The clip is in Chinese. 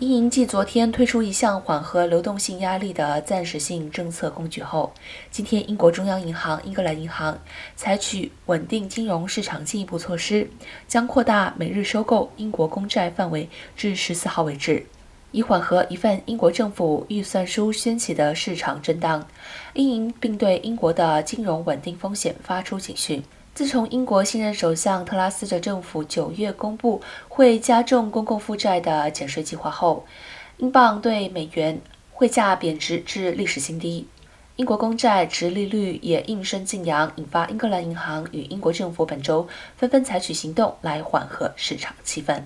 英银继昨天推出一项缓和流动性压力的暂时性政策工具后，今天英国中央银行英格兰银行采取稳定金融市场进一步措施，将扩大每日收购英国公债范围至十四号为止，以缓和一份英国政府预算书掀起的市场震荡。英银并对英国的金融稳定风险发出警讯。自从英国新任首相特拉斯的政府九月公布会加重公共负债的减税计划后，英镑对美元汇价贬值至历史新低，英国公债值利率也应声晋扬，引发英格兰银行与英国政府本周纷纷采取行动来缓和市场气氛。